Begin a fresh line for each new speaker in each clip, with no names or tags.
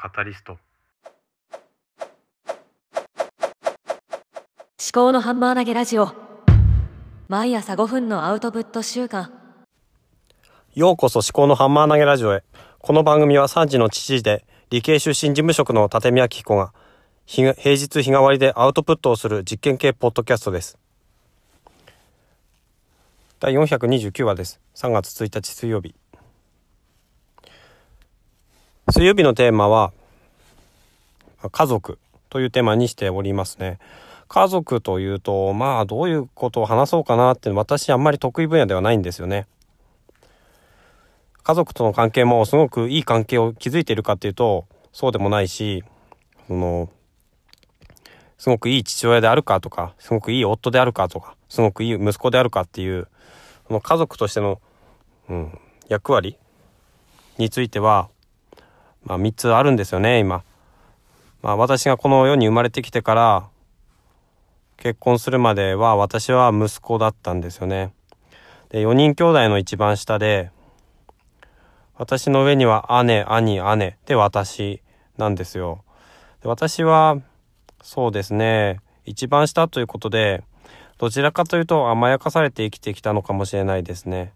カタリスト。思
考のハンマー投げラジオ。毎朝5分のアウトプット週間。
ようこそ思考のハンマー投げラジオへ。この番組は3時の父時で理系出身事務職の立宮明彦が平日日替わりでアウトプットをする実験系ポッドキャストです。第429話です。3月1日水曜日水曜日のテーマは家族というテーマにしておりますね。家族というと、まあどういうことを話そうかなって私あんまり得意分野ではないんですよね。家族との関係もすごくいい関係を築いているかっていうとそうでもないし、その、すごくいい父親であるかとか、すごくいい夫であるかとか、すごくいい息子であるかっていう、その家族としての、うん、役割についてはまあ、3つあるんですよね今。まあ、私がこの世に生まれてきてから結婚するまでは私は息子だったんですよね。で4人兄弟の一番下で私の上には姉兄姉で私なんですよ。で私はそうですね一番下ということでどちらかというと甘やかされて生きてきたのかもしれないですね。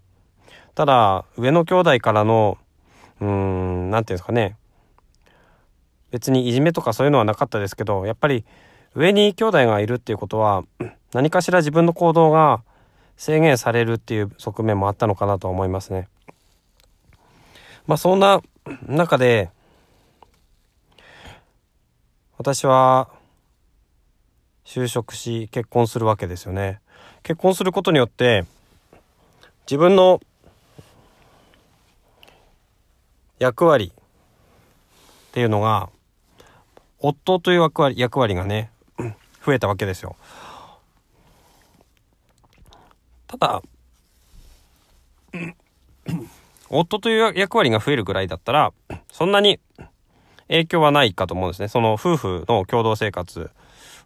ただ上の兄弟からのうーん何て言うんですかね別にいじめとかそういうのはなかったですけどやっぱり上に兄弟がいるっていうことは何かしら自分の行動が制限されるっていう側面もあったのかなと思いますね。まあそんな中で私は就職し結婚するわけですよね。結婚することによって自分の役割っていうのが夫という役割役割がね増えたわけですよ。ただ夫という役割が増えるぐらいだったらそんなに影響はないかと思うんですね。その夫婦の共同生活。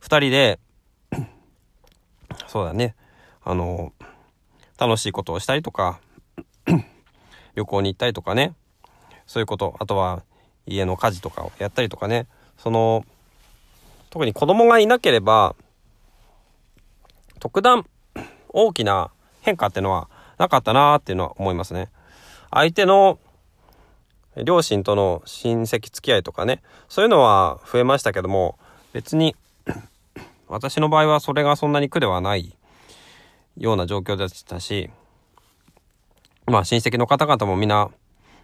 2人でそうだね。あの楽しいことをしたりとか旅行に行ったりとかね。そういうこと。あとは家の家事とかをやったりとかね。その特に子供がいなければ特段大きな変化っていうのはなかったなーっていうのは思いますね。相手の両親との親戚付き合いとかねそういうのは増えましたけども別に 私の場合はそれがそんなに苦ではないような状況でしたしまあ親戚の方々もみんな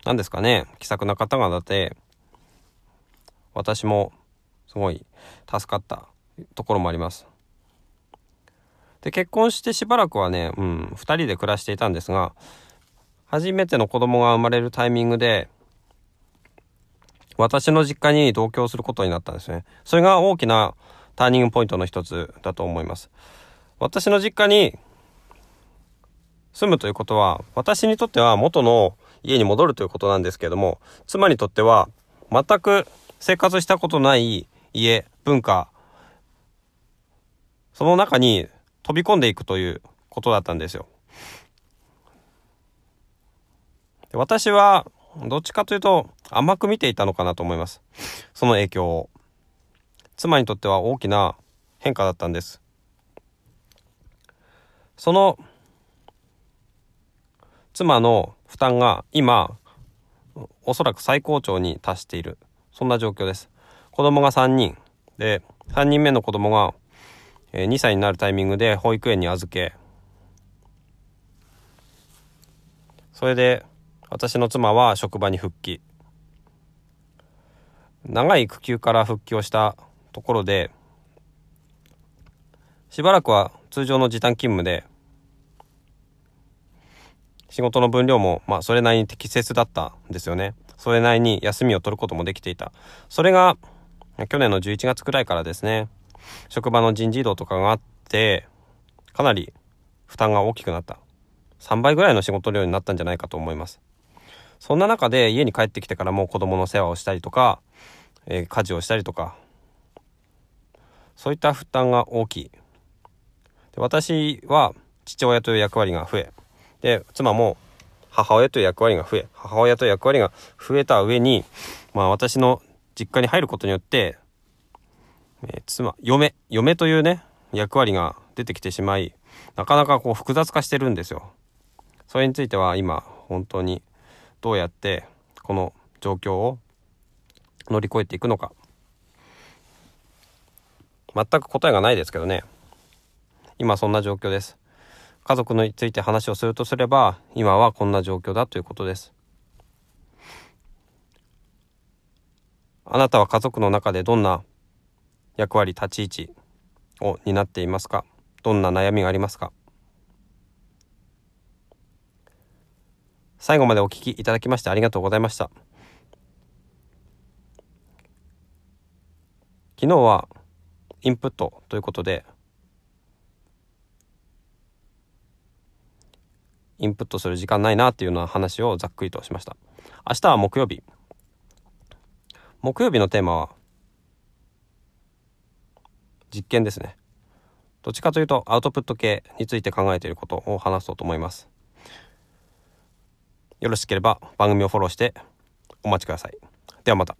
何ですかね気さくな方々で私もすごい助かったところもあります。で結婚してしばらくはね、うん、2人で暮らしていたんですが初めての子供が生まれるタイミングで私の実家に同居することになったんですね。それが大きなターニングポイントの一つだと思います。私の実家に住むということは私にとっては元の家に戻るということなんですけれども妻にとっては全く生活したことない家、文化、その中に飛び込んでいくということだったんですよ。私はどっちかというと甘く見ていたのかなと思います。その影響を。妻にとっては大きな変化だったんです。その妻の負担が今おそらく最高潮に達しているそんな状況です。子供が3人。で、3人目の子供が2歳になるタイミングで保育園に預け、それで私の妻は職場に復帰。長い育休から復帰をしたところで、しばらくは通常の時短勤務で、仕事の分量もまあそれなりに適切だったんですよね。それなりに休みを取ることもできていた。それが、去年の11月くらいからですね、職場の人事異動とかがあって、かなり負担が大きくなった。3倍ぐらいの仕事量になったんじゃないかと思います。そんな中で家に帰ってきてからも子供の世話をしたりとか、えー、家事をしたりとか、そういった負担が大きい。で私は父親という役割が増え、で、妻も母親と役割が増え、母親と役割が増えた上に、まあ私の実家に入ることによって、えー、妻嫁嫁というね役割が出てきてしまいなかなかこう複雑化してるんですよ。それについては今本当にどうやってこの状況を乗り越えていくのか。全く答えがないですけどね。今そんな状況です。家族について話をするとすれば今はこんな状況だということです。あなたは家族の中でどんな役割立ち位置を担っていますか？どんな悩みがありますか？最後までお聞きいただきましてありがとうございました。昨日はインプットということでインプットする時間ないなっていうような話をざっくりとしました。明日は木曜日。木曜日のテーマは実験ですね。どっちかというとアウトプット系について考えていることを話そうと思います。よろしければ番組をフォローしてお待ちください。ではまた。